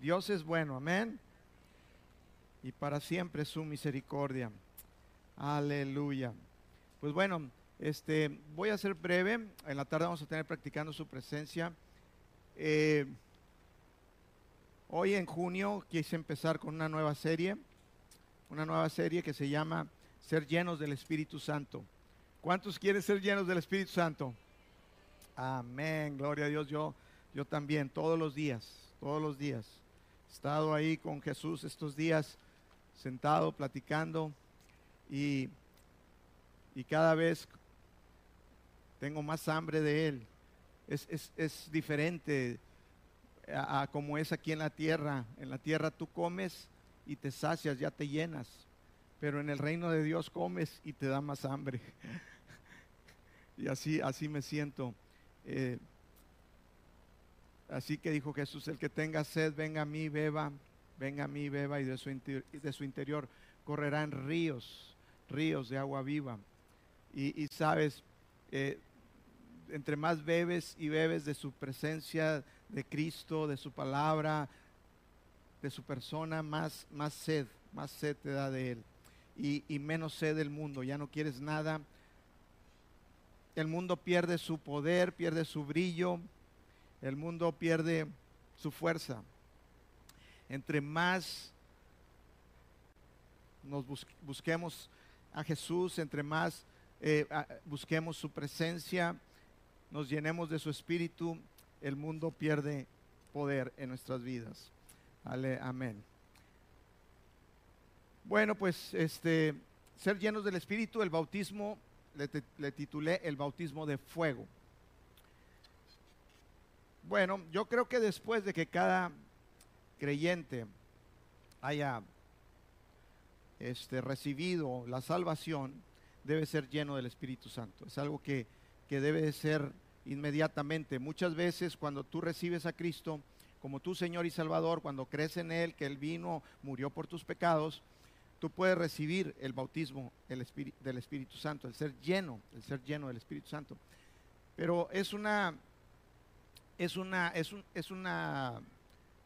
Dios es bueno, amén. Y para siempre su misericordia. Aleluya. Pues bueno, este, voy a ser breve. En la tarde vamos a tener practicando su presencia. Eh, hoy en junio quise empezar con una nueva serie, una nueva serie que se llama Ser llenos del Espíritu Santo. ¿Cuántos quieren ser llenos del Espíritu Santo? Amén, gloria a Dios. Yo, yo también, todos los días, todos los días. Estado ahí con Jesús estos días, sentado, platicando, y, y cada vez tengo más hambre de Él. Es, es, es diferente a, a, como es aquí en la tierra. En la tierra tú comes y te sacias, ya te llenas. Pero en el reino de Dios comes y te da más hambre. y así, así me siento. Eh, así que dijo Jesús, el que tenga sed, venga a mí, beba, venga a mí, beba, y de su, de su interior correrán ríos, ríos de agua viva. Y, sabes, eh, entre más bebes y bebes de su presencia, de Cristo, de su palabra, de su persona, más, más sed, más sed te da de Él. Y, y menos sed del mundo, ya no quieres nada el mundo pierde su poder, pierde su brillo, el mundo pierde su fuerza. Entre más nos busquemos a Jesús, entre más eh, busquemos su presencia, nos llenemos de su espíritu, el mundo pierde poder en nuestras vidas. Ale, amén. Bueno, pues este ser llenos del espíritu, el bautismo le, le, titulé El bautismo de fuego. Bueno, yo creo que después de que cada creyente haya este, recibido la salvación, debe ser lleno del Espíritu Santo. Es algo que, que debe ser inmediatamente. Muchas veces cuando tú recibes a Cristo como tu Señor y Salvador, cuando crees en Él, que Él vino, murió por tus pecados, tú puedes recibir el bautismo Espíritu, del Espíritu Santo, el ser lleno, el ser lleno del Espíritu Santo. Pero es una, es una, es un, es una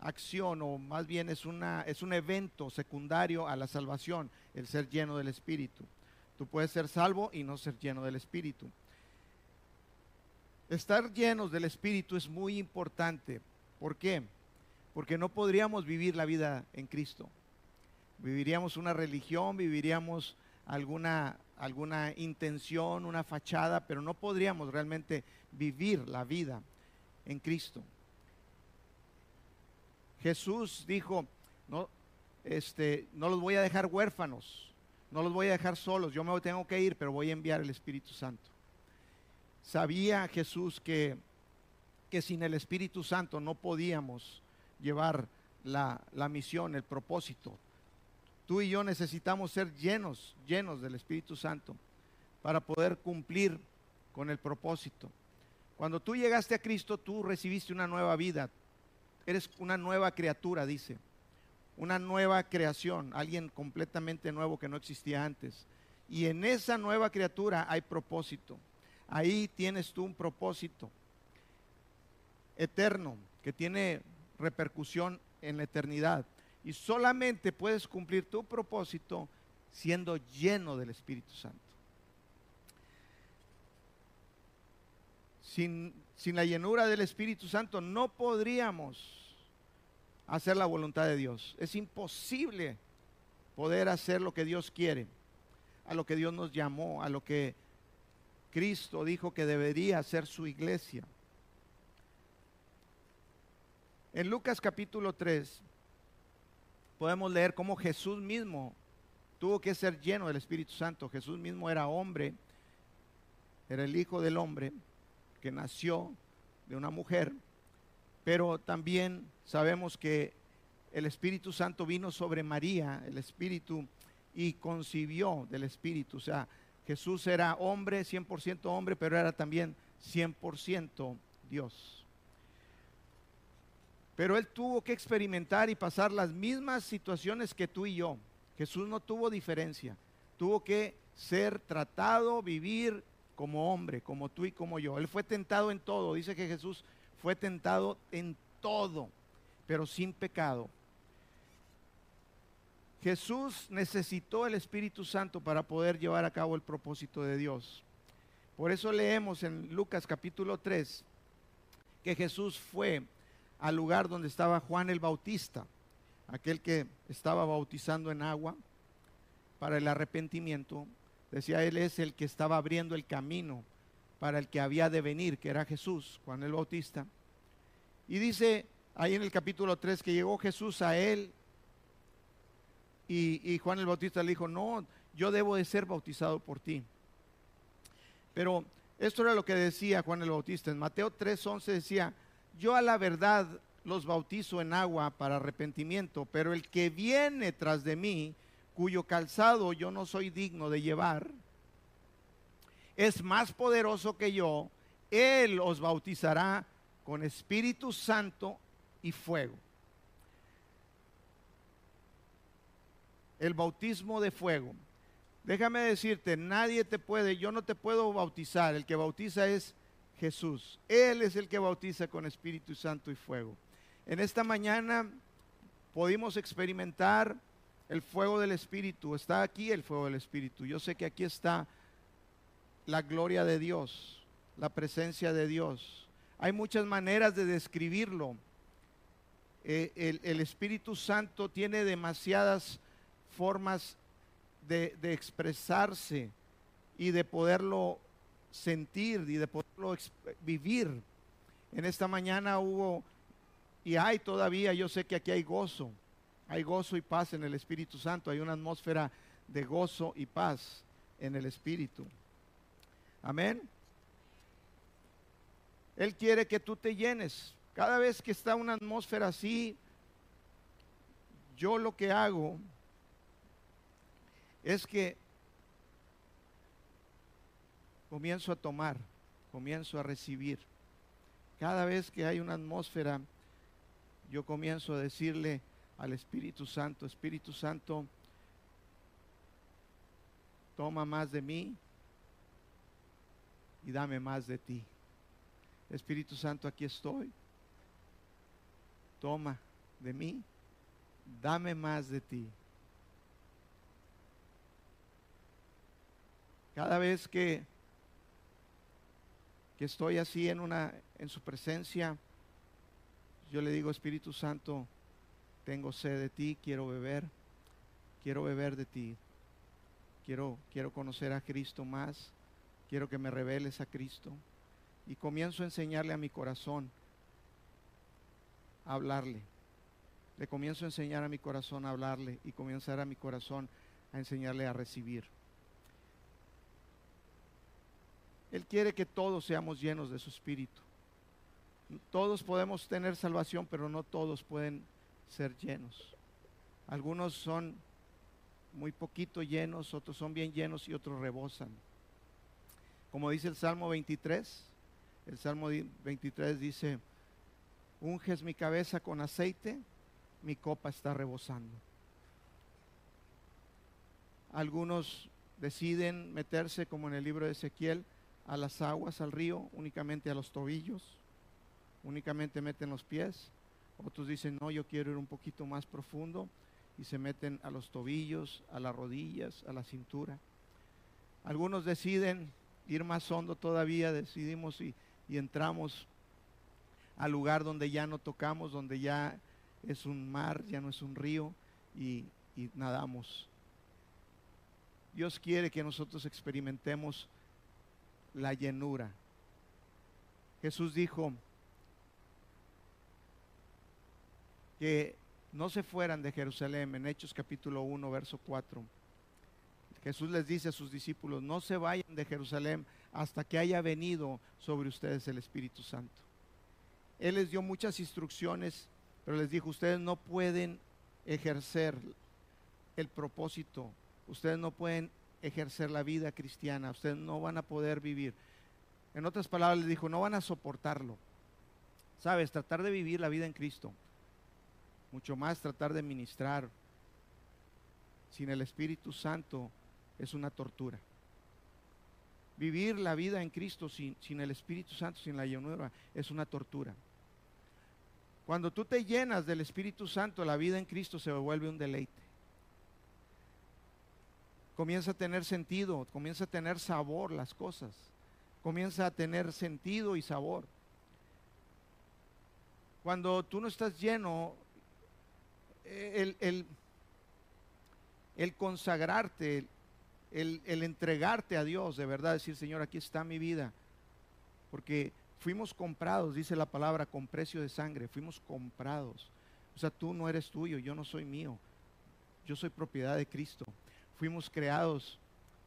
acción, o más bien es, una, es un evento secundario a la salvación, el ser lleno del Espíritu. Tú puedes ser salvo y no ser lleno del Espíritu. Estar llenos del Espíritu es muy importante. ¿Por qué? Porque no podríamos vivir la vida en Cristo viviríamos una religión, viviríamos alguna, alguna intención, una fachada, pero no podríamos realmente vivir la vida en Cristo. Jesús dijo, no, este, no los voy a dejar huérfanos, no los voy a dejar solos, yo me tengo que ir, pero voy a enviar el Espíritu Santo. Sabía Jesús que, que sin el Espíritu Santo no podíamos llevar la, la misión, el propósito. Tú y yo necesitamos ser llenos, llenos del Espíritu Santo para poder cumplir con el propósito. Cuando tú llegaste a Cristo, tú recibiste una nueva vida. Eres una nueva criatura, dice. Una nueva creación, alguien completamente nuevo que no existía antes. Y en esa nueva criatura hay propósito. Ahí tienes tú un propósito eterno que tiene repercusión en la eternidad. Y solamente puedes cumplir tu propósito siendo lleno del Espíritu Santo. Sin, sin, la llenura del Espíritu Santo no podríamos hacer la voluntad de Dios. Es imposible poder hacer lo que Dios quiere, a lo que Dios nos llamó, a lo que Cristo dijo que debería ser su iglesia. En Lucas capítulo 3, podemos leer cómo Jesús mismo tuvo que ser lleno del Espíritu Santo. Jesús mismo era hombre, era el Hijo del Hombre que nació de una mujer, pero también sabemos que el Espíritu Santo vino sobre María, el Espíritu, y concibió del Espíritu. O sea, Jesús era hombre, 100% hombre, pero era también 100% Dios. Pero él tuvo que experimentar y pasar las mismas situaciones que tú y yo. Jesús no tuvo diferencia. Tuvo que ser tratado, vivir como hombre, como tú y como yo. Él fue tentado en todo. Dice que Jesús fue tentado en todo. pero sin pecado. Jesús necesitó el Espíritu Santo para poder llevar a cabo el propósito de Dios. Por eso leemos en Lucas capítulo 3 que Jesús fue al lugar donde estaba Juan el Bautista, aquel que estaba bautizando en agua para el arrepentimiento. Decía, él es el que estaba abriendo el camino para el que había de venir, que era Jesús, Juan el Bautista. Y dice ahí en el capítulo 3 que llegó Jesús a él y, Juan el Bautista le dijo, no, yo debo de ser bautizado por ti. Pero esto era lo que decía Juan el Bautista. En Mateo 3:11 decía, yo a la verdad los bautizo en agua para arrepentimiento, pero el que viene tras de mí, cuyo calzado yo no soy digno de llevar, es más poderoso que yo, él os bautizará con Espíritu Santo y fuego. El bautismo de fuego. Déjame decirte, nadie te puede, yo no te puedo bautizar, el que bautiza es Jesús. Él es el que bautiza con Espíritu Santo y fuego. En esta mañana pudimos experimentar el fuego del Espíritu. Está aquí el fuego del Espíritu. Yo sé que aquí está la gloria de Dios, la presencia de Dios. Hay muchas maneras de describirlo. Eh, el, el Espíritu Santo tiene demasiadas formas de, expresarse y de poderlo sentir y de poderlo vivir. En esta mañana hubo, y hay todavía, yo sé que aquí hay gozo, hay gozo y paz en el Espíritu Santo, hay una atmósfera de gozo y paz en el Espíritu. Amén. Él quiere que tú te llenes. Cada vez que está una atmósfera así, yo lo que hago es que comienzo a tomar, comienzo a recibir. Cada vez que hay una atmósfera, yo comienzo a decirle al Espíritu Santo, Espíritu Santo, toma más de mí y dame más de ti. Espíritu Santo, aquí estoy. Toma de mí, dame más de ti. Cada vez que, que estoy así en, una, en su presencia, yo le digo, Espíritu Santo, tengo sed de ti, quiero beber, quiero beber de ti. Quiero, quiero conocer a Cristo más, quiero que me reveles a Cristo. Y comienzo a enseñarle a mi corazón a hablarle. Le comienzo a enseñar a mi corazón a hablarle y comenzar a mi corazón a enseñarle a recibir. Él quiere que todos seamos llenos de su espíritu. Todos podemos tener salvación, pero no todos pueden ser llenos. Algunos son muy poquito llenos, otros son bien llenos y otros rebosan. Como dice el Salmo 23, el Salmo 23 dice, unges mi cabeza con aceite, mi copa está rebosando. Algunos deciden meterse, como en el libro de Ezequiel, a las aguas, al río, únicamente a los tobillos, únicamente meten los pies. Otros dicen, no, yo quiero ir un poquito más profundo y se meten a los tobillos, a las rodillas, a la cintura. Algunos deciden ir más hondo todavía, decidimos y, entramos al lugar donde ya no tocamos, donde ya es un mar, ya no es un río y nadamos. Dios quiere que nosotros experimentemos la llenura. Jesús dijo que no se fueran de Jerusalén en Hechos capítulo 1, verso 4. Jesús les dice a sus discípulos, no se vayan de Jerusalén hasta que haya venido sobre ustedes el Espíritu Santo. Él les dio muchas instrucciones, pero les dijo, ustedes no pueden ejercer el propósito, ustedes no pueden ejercer la vida cristiana, ustedes no van a poder vivir. En otras palabras, les dijo, no van a soportarlo. Sabes, tratar de vivir la vida en Cristo, mucho más tratar de ministrar sin el Espíritu Santo es una tortura. Vivir la vida en Cristo sin, sin el Espíritu Santo, sin la llanura, es una tortura. Cuando tú te llenas del Espíritu Santo, la vida en Cristo se vuelve un deleite. Comienza a tener sentido, comienza a tener sabor las cosas. Comienza a tener sentido y sabor. Cuando tú no estás lleno, el, el, el consagrarte, el, el, entregarte a Dios, de verdad, decir, Señor, aquí está mi vida. Porque fuimos comprados, dice la palabra, con precio de sangre, fuimos comprados. O sea, tú no eres tuyo, yo no soy mío, yo soy propiedad de Cristo. Fuimos creados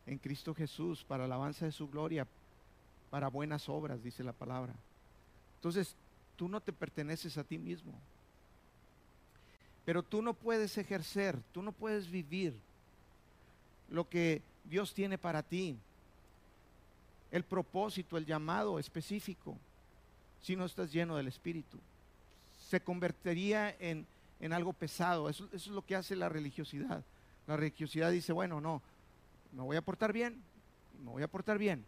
en Cristo Jesús para alabanza de su gloria, para buenas obras, dice la palabra. Entonces, tú no te perteneces a ti mismo. Pero tú no puedes ejercer, tú no puedes vivir lo que Dios tiene para ti. El propósito, el llamado específico, si no estás lleno del Espíritu. Se convertiría en, en algo pesado. Eso, eso es lo que hace la religiosidad. La religiosidad dice, bueno, no, me voy a portar bien, me voy a portar bien.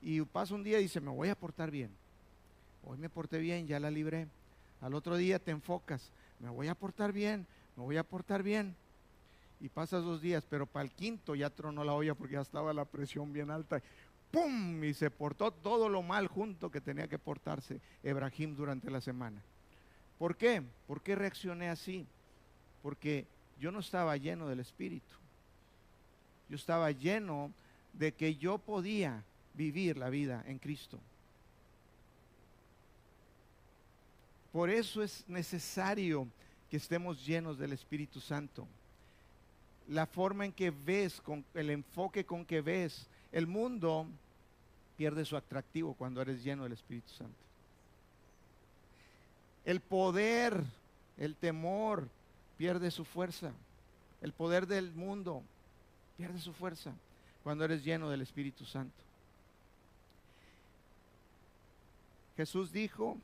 Y pasa un día y dice, me voy a portar bien. Hoy me porté bien, ya la libré. Al otro día te enfocas, me voy a portar bien, me voy a portar bien. Y pasas dos días, pero para el quinto ya tronó la olla porque ya estaba la presión bien alta. ¡Pum! Y se portó todo lo mal junto que tenía que portarse Ebrahim durante la semana. ¿Por qué? ¿Por qué reaccioné así? Porque yo no estaba lleno del Espíritu. Yo estaba lleno de que yo podía vivir la vida en Cristo. Por eso es necesario que estemos llenos del Espíritu Santo. La forma en que ves, con el enfoque con que ves, el mundo pierde su atractivo cuando eres lleno del Espíritu Santo. El poder, el temor, pierde su fuerza. El poder del mundo pierde su fuerza cuando eres lleno del Espíritu Santo. Jesús dijo,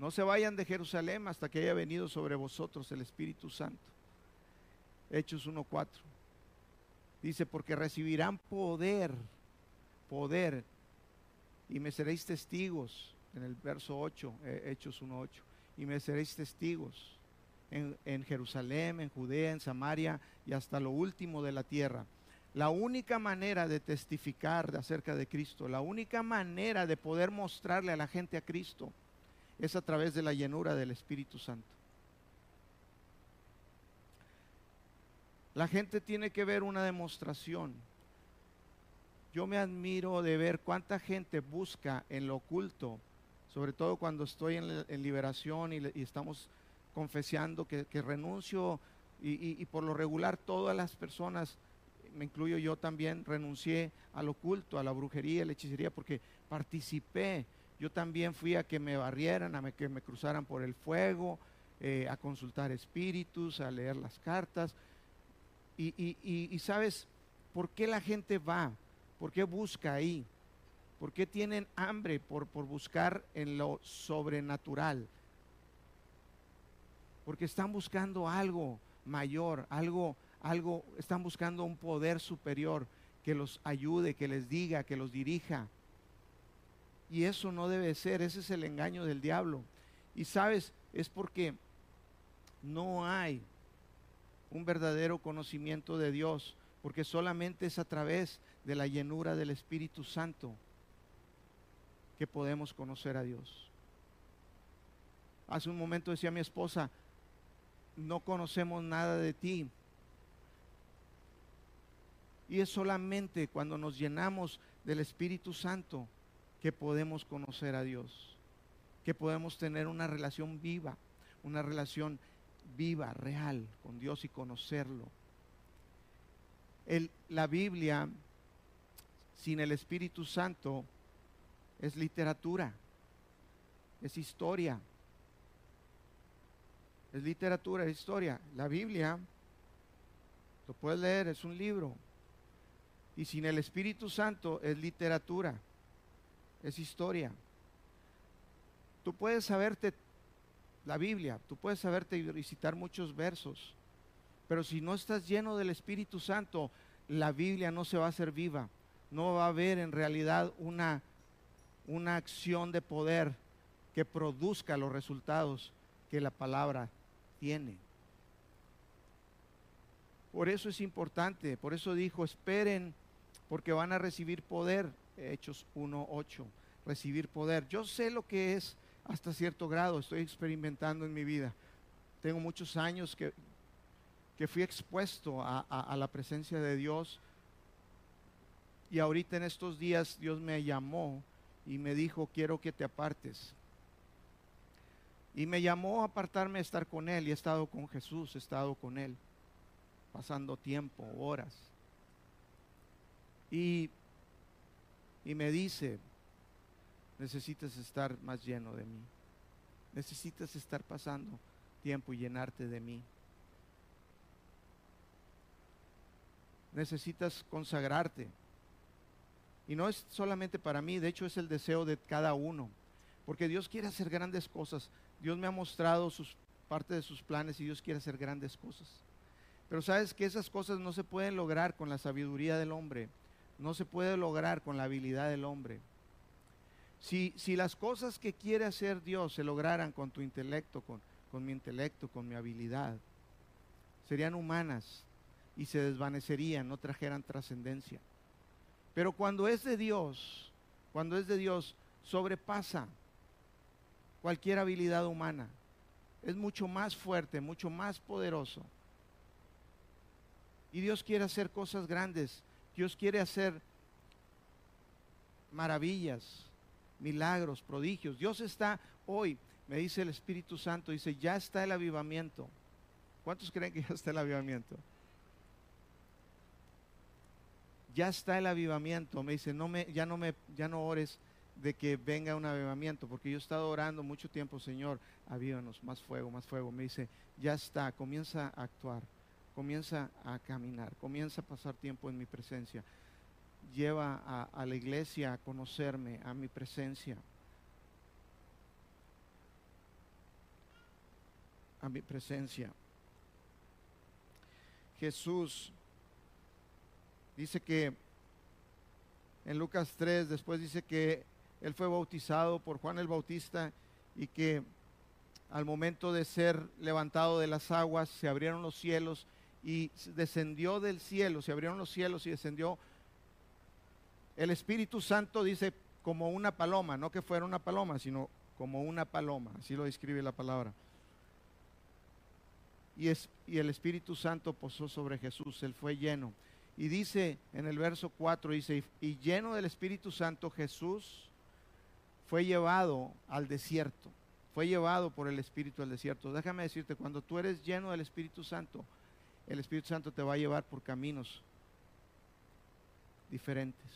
no se vayan de Jerusalén hasta que haya venido sobre vosotros el Espíritu Santo. Hechos 1.4. Dice, porque recibirán poder, poder, y me seréis testigos, en el verso 8, eh, Hechos 1.8, y me seréis testigos en, en Jerusalén, en Judea, en Samaria y hasta lo último de la tierra. La única manera de testificar acerca de Cristo, la única manera de poder mostrarle a la gente a Cristo, es a través de la llenura del Espíritu Santo. La gente tiene que ver una demostración. Yo me admiro de ver cuánta gente busca en lo oculto, sobre todo cuando estoy en, liberación y, estamos confesando que, renuncio y, y por lo regular todas las personas, me incluyo yo también, renuncié al oculto, a la brujería, a la hechicería, porque participé yo también fui a que me barrieran, a que me cruzaran por el fuego, eh, a consultar espíritus, a leer las cartas. Y, sabes, ¿por qué la gente va? ¿Por qué busca ahí? ¿Por qué tienen hambre por, por buscar en lo sobrenatural? Porque están buscando algo mayor, algo, algo, están buscando un poder superior que los ayude, que les diga, que los dirija. Y eso no debe ser, ese es el engaño del diablo. Y sabes, es porque no hay un verdadero conocimiento de Dios, porque solamente es a través de la llenura del Espíritu Santo que podemos conocer a Dios. Hace un momento decía mi esposa, no conocemos nada de ti. Y es solamente cuando nos llenamos del Espíritu Santo que podemos conocer a Dios, que podemos tener una relación viva, una relación viva, real con Dios y conocerlo. la Biblia sin el Espíritu Santo es literatura, es historia. Es literatura, es historia. La Biblia, lo puedes leer, es un libro. Y sin el Espíritu Santo es literatura es historia. Tú puedes saberte la Biblia, tú puedes saberte visitar muchos versos, pero si no estás lleno del Espíritu Santo, la Biblia no se va a hacer viva. No va a haber en realidad una, una acción de poder que produzca los resultados que la palabra tiene. Por eso es importante, por eso dijo, esperen, porque van a recibir poder. Hechos 1.8, recibir poder. Yo sé lo que es hasta cierto grado, estoy experimentando en mi vida. Tengo muchos años que, que fui expuesto a, a la presencia de Dios. Y ahorita en estos días Dios me llamó y me dijo, quiero que te apartes. Y me llamó a apartarme a estar con Él y he estado con Jesús, he estado con Él, pasando tiempo, horas. Y, y me dice, necesitas estar más lleno de mí, necesitas estar pasando tiempo y llenarte de mí. Necesitas consagrarte. Y no es solamente para mí, de hecho es el deseo de cada uno. Porque Dios quiere hacer grandes cosas. Dios me ha mostrado sus, parte de sus planes y Dios quiere hacer grandes cosas. Pero sabes que esas cosas no se pueden lograr con la sabiduría del hombre. No se puede lograr con la habilidad del hombre. Si, si las cosas que quiere hacer Dios se lograran con tu intelecto, con, con mi intelecto, con mi habilidad, serían humanas y se desvanecerían, no trajeran trascendencia. Pero cuando es de Dios, cuando es de Dios, sobrepasa cualquier habilidad humana. Es mucho más fuerte, mucho más poderoso. Y Dios quiere hacer cosas grandes. Dios quiere hacer maravillas, milagros, prodigios. Dios está hoy, me dice el Espíritu Santo, dice, ya está el avivamiento. ¿Cuántos creen que ya está el avivamiento? Ya está el avivamiento. Me dice, no me, ya no me, ya no ores de que venga un avivamiento, porque yo he estado orando mucho tiempo, Señor, avívanos, más fuego, más fuego. Me dice, ya está, comienza a actuar, comienza a caminar, comienza a pasar tiempo en mi presencia. Lleva a, la iglesia a conocerme, a mi presencia. A mi presencia. Jesús dice que en Lucas 3, después dice que él fue bautizado por Juan el Bautista y que al momento de ser levantado de las aguas se abrieron los cielos y descendió del cielo, se abrieron los cielos y descendió el Espíritu Santo, dice, como una paloma, no que fuera una paloma, sino como una paloma, así lo describe la palabra. Y, es, y el Espíritu Santo posó sobre Jesús, él fue lleno. Y dice en el verso 4, dice, y lleno del Espíritu Santo Jesús fue llevado al desierto, fue llevado por el Espíritu al desierto. Déjame decirte, cuando tú eres lleno del Espíritu Santo, el Espíritu Santo te va a llevar por caminos diferentes.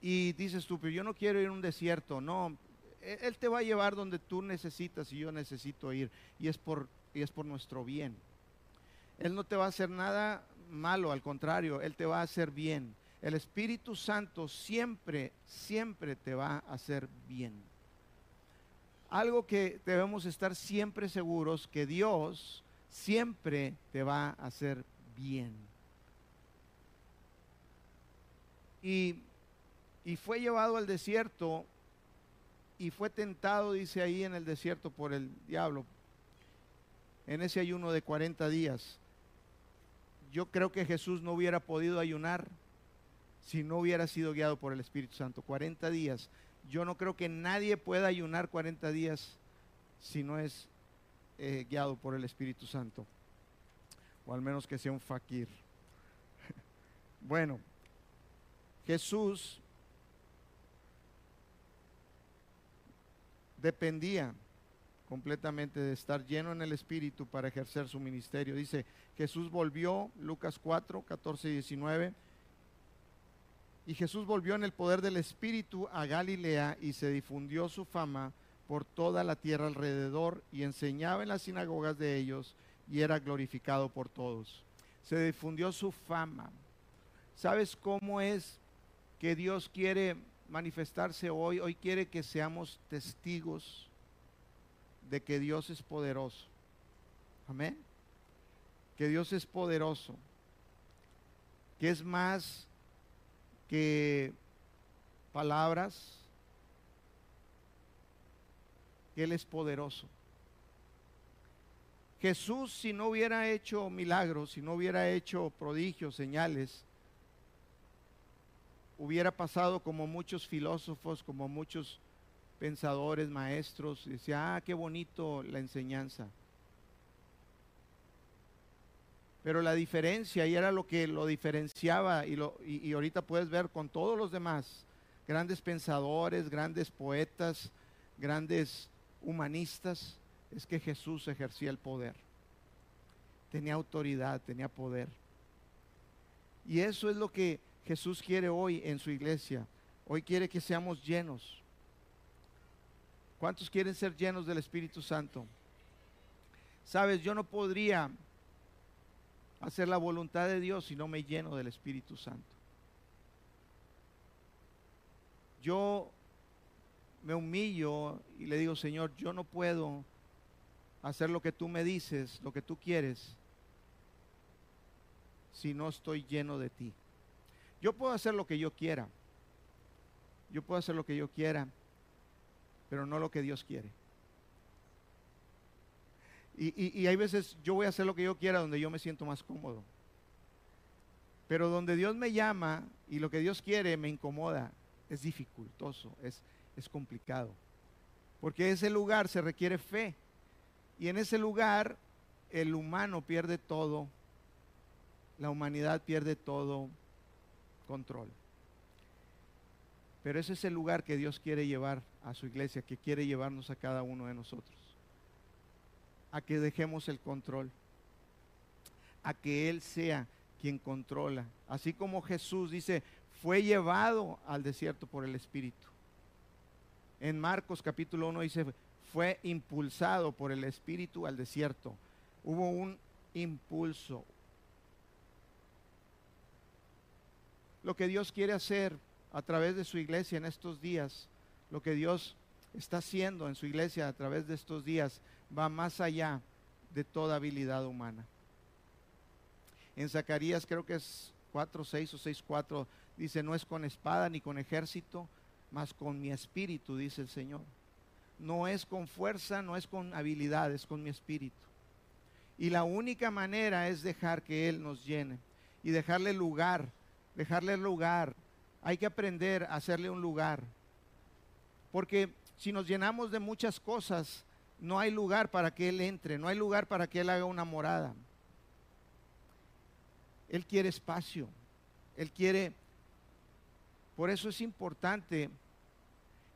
Y dices tú, pero yo no quiero ir a un desierto. No, e-, Él te va a llevar donde tú necesitas y yo necesito ir. Y es por, y es por nuestro bien. Él no te va a hacer nada malo, al contrario, Él te va a hacer bien el Espíritu Santo siempre, siempre te va a hacer bien. Algo que debemos estar siempre seguros que Dios siempre te va a hacer bien. Y, y fue llevado al desierto y fue tentado, dice ahí en el desierto, por el diablo, en ese ayuno de 40 días. Yo creo que Jesús no hubiera podido ayunar si no hubiera sido guiado por el Espíritu Santo. 40 días. Yo no creo que nadie pueda ayunar 40 días si no es eh, guiado por el Espíritu Santo. O al menos que sea un fakir. bueno, Jesús dependía completamente de estar lleno en el Espíritu para ejercer su ministerio. Dice, Jesús volvió, Lucas 4, 14 y 19 y Jesús volvió en el poder del Espíritu a Galilea y se difundió su fama por toda la tierra alrededor y enseñaba en las sinagogas de ellos y era glorificado por todos. Se difundió su fama. ¿Sabes cómo es que Dios quiere manifestarse hoy? Hoy quiere que seamos testigos de que Dios es poderoso. Amén. Que Dios es poderoso. Que es más que palabras, Él es poderoso. Jesús, si no hubiera hecho milagros, si no hubiera hecho prodigios, señales, hubiera pasado como muchos filósofos, como muchos pensadores, maestros, y decía, ah, qué bonito la enseñanza. Pero la diferencia, y era lo que lo diferenciaba, y, lo, y, ahorita puedes ver con todos los demás, grandes pensadores, grandes poetas, grandes humanistas, es que Jesús ejercía el poder. Tenía autoridad, tenía poder. Y eso es lo que Jesús quiere hoy en su iglesia. Hoy quiere que seamos llenos. ¿Cuántos quieren ser llenos del Espíritu Santo? Sabes, yo no podría hacer la voluntad de Dios si no me lleno del Espíritu Santo. Yo me humillo y le digo, Señor, yo no puedo hacer lo que tú me dices, lo que tú quieres, si no estoy lleno de ti. Yo puedo hacer lo que yo quiera. Yo puedo hacer lo que yo quiera, pero no lo que Dios quiere. Y, hay veces yo voy a hacer lo que yo quiera donde yo me siento más cómodo. Pero donde Dios me llama y lo que Dios quiere me incomoda, es dificultoso, es, es complicado. Porque ese lugar se requiere fe. Y en ese lugar el humano pierde todo, la humanidad pierde todo control. Pero ese es el lugar que Dios quiere llevar a su iglesia, que quiere llevarnos a cada uno de nosotros a que dejemos el control, a que Él sea quien controla. Así como Jesús dice, fue llevado al desierto por el Espíritu. En Marcos capítulo 1 dice, fue impulsado por el Espíritu al desierto. Hubo un impulso. Lo que Dios quiere hacer a través de su iglesia en estos días, lo que Dios está haciendo en su iglesia a través de estos días, va más allá de toda habilidad humana. En Zacarías creo que es 4, 6 o 6, 4, dice, no es con espada ni con ejército, mas con mi espíritu, dice el Señor. No es con fuerza, no es con habilidad, es con mi espíritu. Y la única manera es dejar que Él nos llene y dejarle lugar, dejarle lugar. Hay que aprender a hacerle un lugar. Porque si nos llenamos de muchas cosas, no hay lugar para que Él entre, no hay lugar para que Él haga una morada. Él quiere espacio, Él quiere... Por eso es importante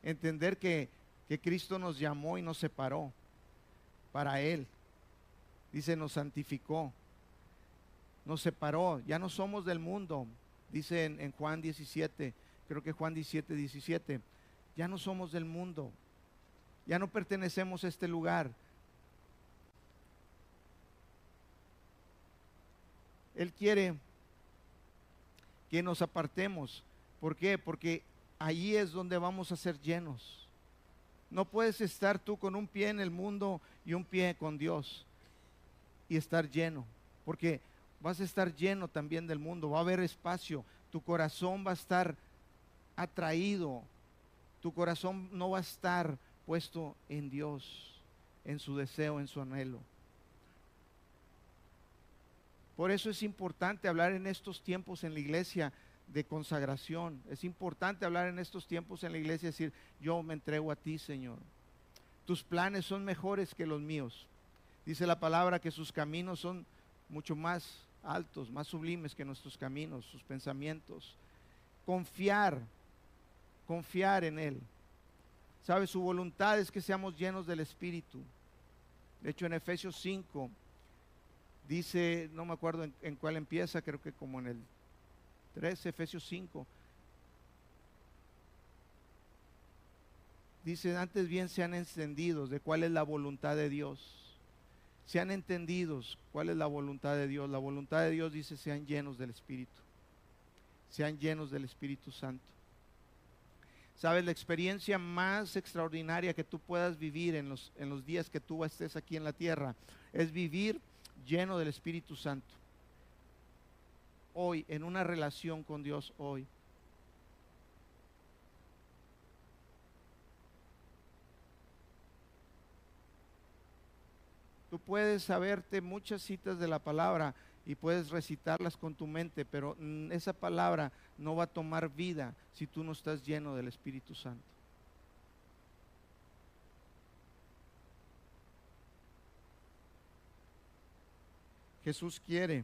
entender que, que Cristo nos llamó y nos separó para Él. Dice, nos santificó, nos separó, ya no somos del mundo. Dice en, en Juan 17, creo que Juan 17, 17, ya no somos del mundo, ya no pertenecemos a este lugar. Él quiere que nos apartemos. ¿Por qué? Porque allí es donde vamos a ser llenos. No puedes estar tú con un pie en el mundo y un pie con Dios y estar lleno. Porque vas a estar lleno también del mundo. Va a haber espacio. Tu corazón va a estar atraído. Tu corazón no va a estar puesto en Dios, en su deseo, en su anhelo. Por eso es importante hablar en estos tiempos en la iglesia de consagración. Es importante hablar en estos tiempos en la iglesia y decir, yo me entrego a ti, Señor. Tus planes son mejores que los míos. Dice la palabra que sus caminos son mucho más altos, más sublimes que nuestros caminos, sus pensamientos. Confiar, confiar en Él. Sabe, su voluntad es que seamos llenos del Espíritu. De hecho, en Efesios 5 dice, no me acuerdo en, cuál empieza, creo que como en el 13, Efesios 5. Dice, antes bien sean encendidos de cuál es la voluntad de Dios. Sean entendidos cuál es la voluntad de Dios. La voluntad de Dios dice, sean llenos del Espíritu. Sean llenos del Espíritu Santo. Sabes, la experiencia más extraordinaria que tú puedas vivir en los, en los días que tú estés aquí en la tierra es vivir lleno del Espíritu Santo. Hoy, en una relación con Dios hoy. Tú puedes saberte muchas citas de la palabra y puedes recitarlas con tu mente, pero esa palabra no va a tomar vida si tú no estás lleno del Espíritu Santo. Jesús quiere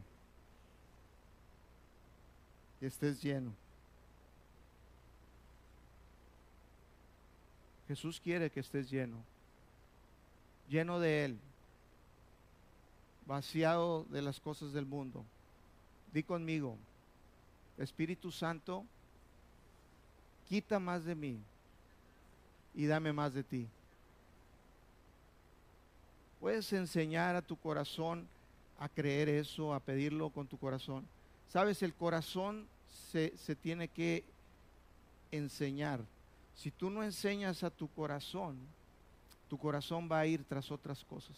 que estés lleno. Jesús quiere que estés lleno, lleno de Él, vaciado de las cosas del mundo. Di conmigo, Espíritu Santo, quita más de mí y dame más de ti. Puedes enseñar a tu corazón a creer eso, a pedirlo con tu corazón. Sabes, el corazón se, se tiene que enseñar. Si tú no enseñas a tu corazón, tu corazón va a ir tras otras cosas.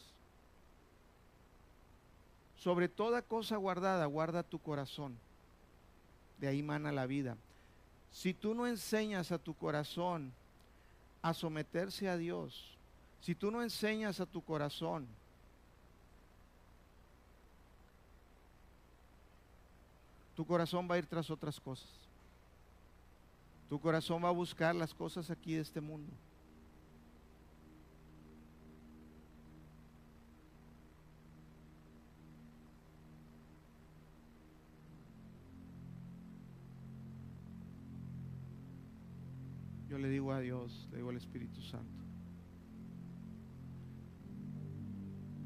Sobre toda cosa guardada, guarda tu corazón. De ahí mana la vida. Si tú no enseñas a tu corazón a someterse a Dios, si tú no enseñas a tu corazón tu corazón va a ir tras otras cosas. Tu corazón va a buscar las cosas aquí de este mundo. Yo le digo a Dios, le digo al Espíritu Santo.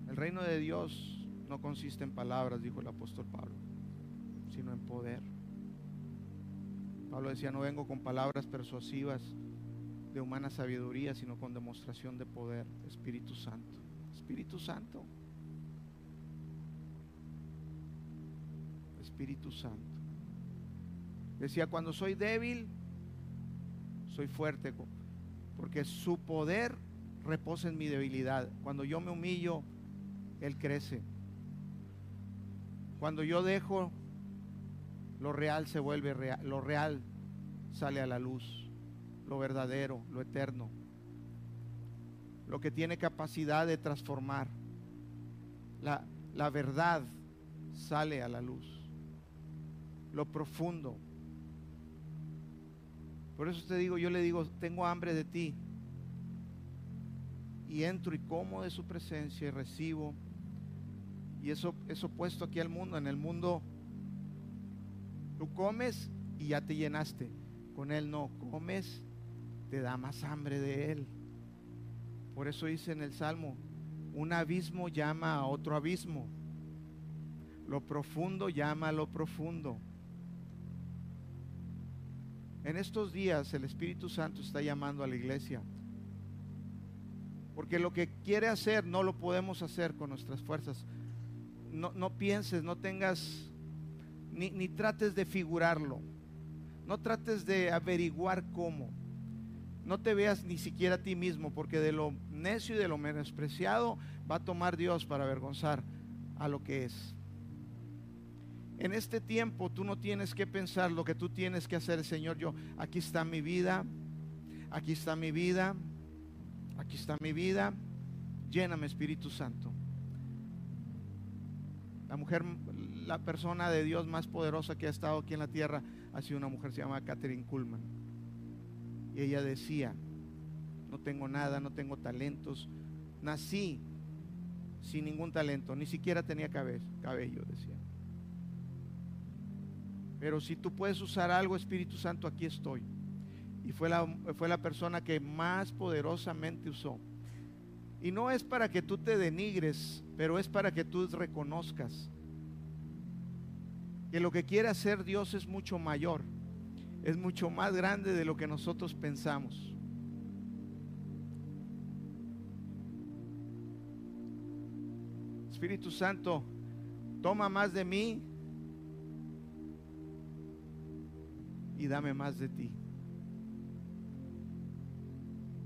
El reino de Dios no consiste en palabras, dijo el apóstol Pablo sino en poder. Pablo decía, no vengo con palabras persuasivas de humana sabiduría, sino con demostración de poder, Espíritu Santo. Espíritu Santo. Espíritu Santo. Decía, cuando soy débil, soy fuerte, porque su poder reposa en mi debilidad. Cuando yo me humillo, Él crece. Cuando yo dejo lo real se vuelve real, lo real sale a la luz, lo verdadero, lo eterno, lo que tiene capacidad de transformar. La, la verdad sale a la luz, lo profundo. Por eso te digo, yo le digo, tengo hambre de ti. Y entro y como de su presencia y recibo. Y eso, eso puesto aquí al mundo. En el mundo Tú comes y ya te llenaste. Con Él no, comes, te da más hambre de Él. Por eso dice en el Salmo, un abismo llama a otro abismo. Lo profundo llama a lo profundo. En estos días el Espíritu Santo está llamando a la iglesia. Porque lo que quiere hacer no lo podemos hacer con nuestras fuerzas. No, no pienses, no tengas ni, trates de figurarlo. No trates de averiguar cómo. No te veas ni siquiera a ti mismo, porque de lo necio y de lo menospreciado va a tomar Dios para avergonzar a lo que es. En este tiempo tú no tienes que pensar lo que tú tienes que hacer, Señor. Yo, aquí está mi vida, aquí está mi vida, aquí está mi vida. Lléname, Espíritu Santo. La mujer la persona de Dios más poderosa que ha estado aquí en la tierra ha sido una mujer, se llama Catherine Kuhlman. Y ella decía, no tengo nada, no tengo talentos, nací sin ningún talento, ni siquiera tenía cabello, decía. Pero si tú puedes usar algo, Espíritu Santo, aquí estoy. Y fue la, fue la persona que más poderosamente usó. Y no es para que tú te denigres, pero es para que tú reconozcas que lo que quiere hacer Dios es mucho mayor, es mucho más grande de lo que nosotros pensamos. Espíritu Santo, toma más de mí y dame más de ti.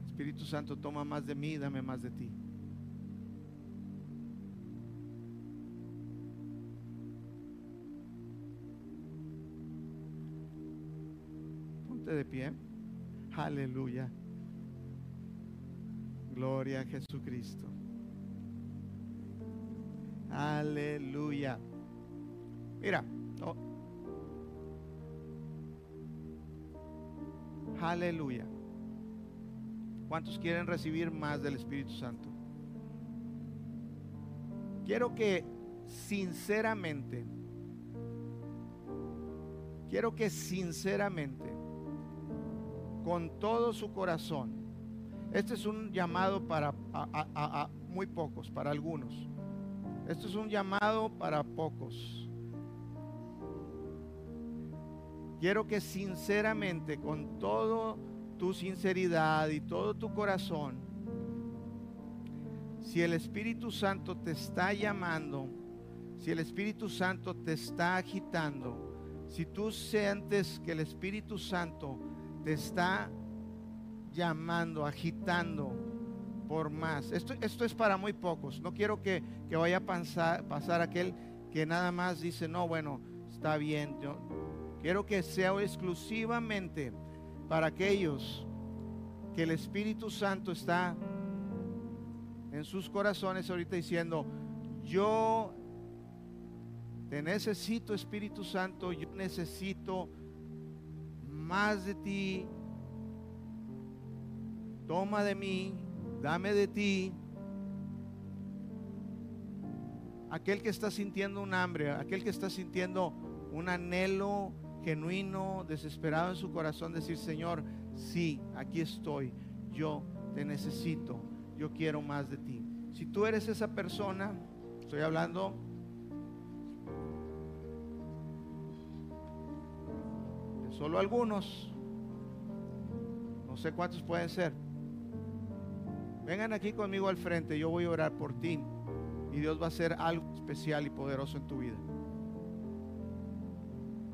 Espíritu Santo, toma más de mí y dame más de ti. De pie. Aleluya. Gloria a Jesucristo. Aleluya. Mira. Aleluya. ¿Cuántos quieren recibir más del Espíritu Santo? Quiero que sinceramente, quiero que sinceramente, con todo su corazón, este es un llamado para muy pocos, para algunos. Este es un llamado para pocos. Quiero que sinceramente, con todo tu sinceridad y todo tu corazón, si el Espíritu Santo te está llamando, si el Espíritu Santo te está agitando, si tú sientes que el Espíritu Santo te está llamando, agitando por más. Esto, esto es para muy pocos. No quiero que, vaya a pasar, pasar aquel que nada más dice, no, bueno, está bien. Yo quiero que sea exclusivamente para aquellos que el Espíritu Santo está en sus corazones ahorita diciendo, yo te necesito Espíritu Santo, yo necesito más de ti, toma de mí, dame de ti. Aquel que está sintiendo un hambre, aquel que está sintiendo un anhelo genuino, desesperado en su corazón, decir, Señor, sí, aquí estoy, yo te necesito, yo quiero más de ti. Si tú eres esa persona, estoy hablando solo algunos, no sé cuántos pueden ser. Vengan aquí conmigo al frente, yo voy a orar por ti y Dios va a hacer algo especial y poderoso en tu vida.